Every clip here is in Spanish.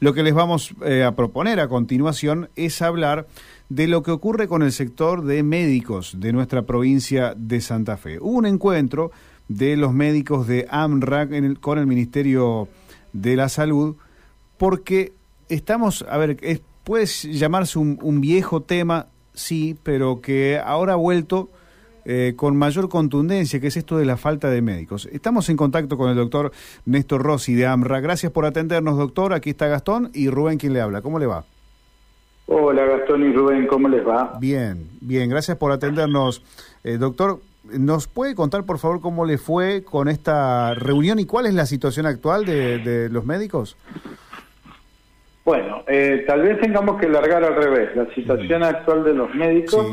Lo que les vamos eh, a proponer a continuación es hablar de lo que ocurre con el sector de médicos de nuestra provincia de Santa Fe. Hubo un encuentro de los médicos de AMRAC con el Ministerio de la Salud porque estamos, a ver, puede llamarse un, viejo tema, sí, pero que ahora ha vuelto eh, con mayor contundencia, que es esto de la falta de médicos. Estamos en contacto con el doctor Néstor Rossi de AMRA. Gracias por atendernos, doctor. Aquí está Gastón y Rubén quien le habla. ¿Cómo le va? Hola Gastón y Rubén, ¿cómo les va? Bien, bien, gracias por atendernos. Eh, doctor, ¿nos puede contar por favor cómo le fue con esta reunión y cuál es la situación actual de, los médicos? Bueno, eh, tal vez tengamos que largar al revés. La situación actual de los médicos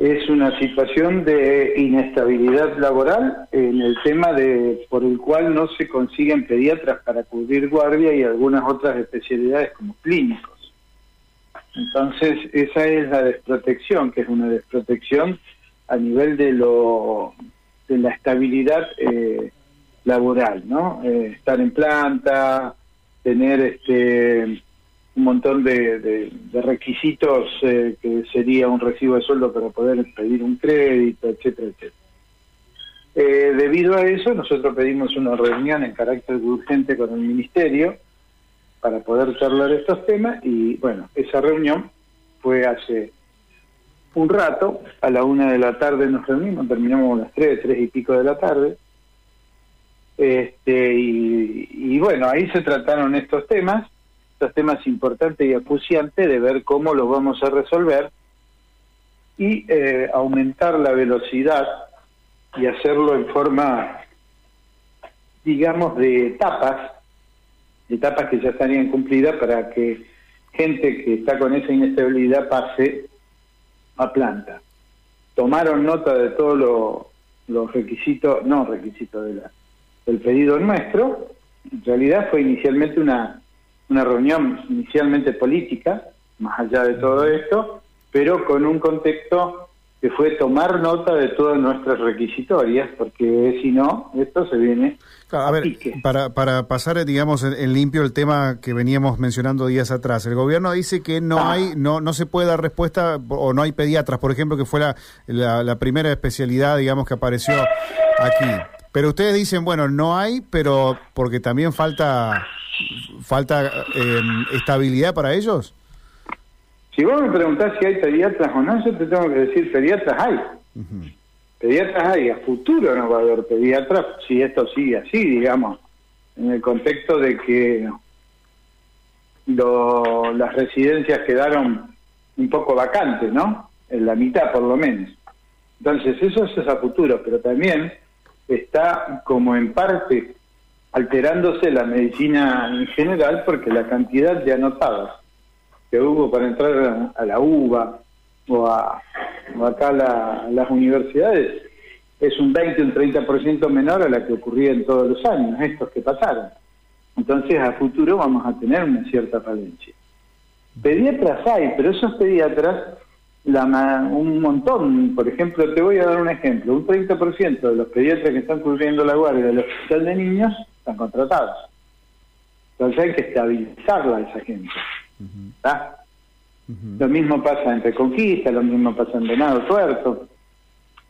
es una situación de inestabilidad laboral en el tema de por el cual no se consiguen pediatras para cubrir guardia y algunas otras especialidades como clínicos. Entonces, esa es la desprotección, que es una desprotección a nivel de lo de la estabilidad eh, laboral, ¿no? Eh, estar en planta, tener este un montón de, requisitos eh, que sería un recibo de sueldo para poder pedir un crédito, etcétera, etcétera. Eh, debido a eso, nosotros pedimos una reunión en carácter urgente con el Ministerio para poder charlar estos temas y, bueno, esa reunión fue hace un rato, a la una de la tarde nos reunimos, terminamos a las tres, tres y pico de la tarde, este, y, y bueno, ahí se trataron estos temas, estos temas importantes y acuciantes de ver cómo los vamos a resolver y eh, aumentar la velocidad y hacerlo en forma, digamos, de etapas, etapas que ya estarían cumplidas para que gente que está con esa inestabilidad pase a planta. Tomaron nota de todos los requisitos, no requisitos de la, del pedido nuestro, en realidad fue inicialmente una una reunión inicialmente política, más allá de todo esto, pero con un contexto que fue tomar nota de todas nuestras requisitorias, porque si no, esto se viene a, ver, para, para pasar, digamos, en, limpio el tema que veníamos mencionando días atrás, el gobierno dice que no ah. hay, no, no se puede dar respuesta o no hay pediatras, por ejemplo, que fue la, la primera especialidad, digamos, que apareció aquí. Pero ustedes dicen, bueno, no hay, pero porque también falta falta eh, estabilidad para ellos? Si vos me preguntás si hay pediatras o no, yo te tengo que decir, pediatras hay. Pediatras hay, a futuro no va a haber pediatras si esto sigue así, digamos, en el contexto de que lo, las residencias quedaron un poco vacantes, ¿no? En la mitad por lo menos. Entonces, eso es a futuro, pero también está como en parte alterándose la medicina en general porque la cantidad de anotados que hubo para entrar a la UBA o, a, acá a, las universidades es un 20 o un 30% menor a la que ocurría en todos los años, estos que pasaron. Entonces, a futuro vamos a tener una cierta falencia. Pediatras hay, pero esos pediatras, la, un montón, por ejemplo, te voy a dar un ejemplo, un 30% de los pediatras que están cubriendo la guardia del hospital de niños están contratados. Entonces hay que estabilizarla a esa gente. Lo mismo pasa en Reconquista, lo mismo pasa en Venado Tuerto,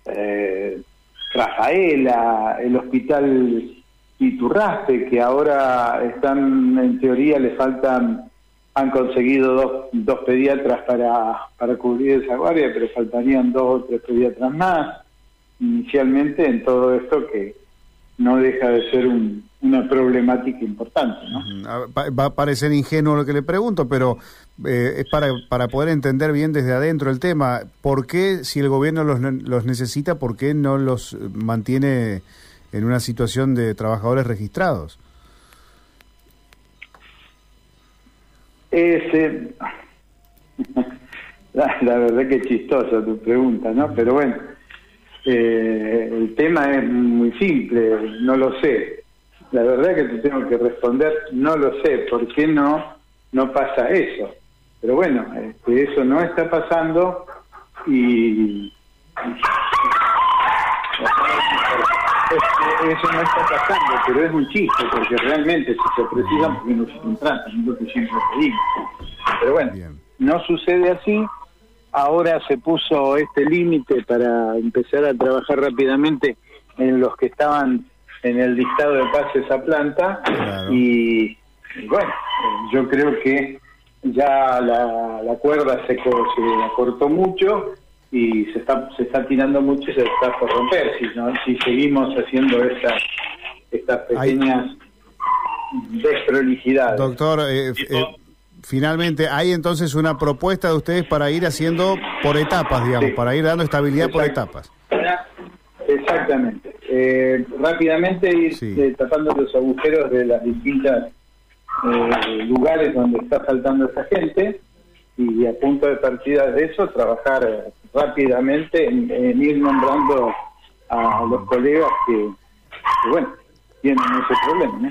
eh, Rafaela, el hospital Iturraspe, que ahora están, en teoría, le faltan, han conseguido dos, dos pediatras para, para cubrir esa guardia, pero faltarían dos o tres pediatras más. Inicialmente en todo esto que no deja de ser una problemática importante. ¿no? Va a parecer ingenuo lo que le pregunto, pero eh, es para, para poder entender bien desde adentro el tema. ¿Por qué, si el gobierno los, los necesita, por qué no los mantiene en una situación de trabajadores registrados? Ese, la, la verdad que es chistosa tu pregunta, ¿no? Pero bueno eh, el tema es muy simple, no lo sé. La verdad que te tengo que responder, no lo sé, ¿por qué no, no pasa eso? Pero bueno, este, eso no está pasando y... eso no está pasando, pero es un chiste, porque realmente si se precisan, porque no se contratan, es lo que siempre pedimos. Pero bueno, no sucede así. Ahora se puso este límite para empezar a trabajar rápidamente en los que estaban en el listado de pases a planta. Y, bueno, yo creo que ya la, la cuerda se, se cortó mucho y se está se está tirando mucho y se está por romper. Si no si seguimos haciendo estas estas pequeñas desprolijidades. Doctor eh, eh, finalmente hay entonces una propuesta de ustedes para ir haciendo por etapas digamos para ir dando estabilidad por etapas exactamente eh, rápidamente ir tapando los agujeros de las distintas lugares donde está saltando esa gente y a punto de partida de eso trabajar rápidamente en, ir nombrando a los colegas que, bueno, tienen ese problema.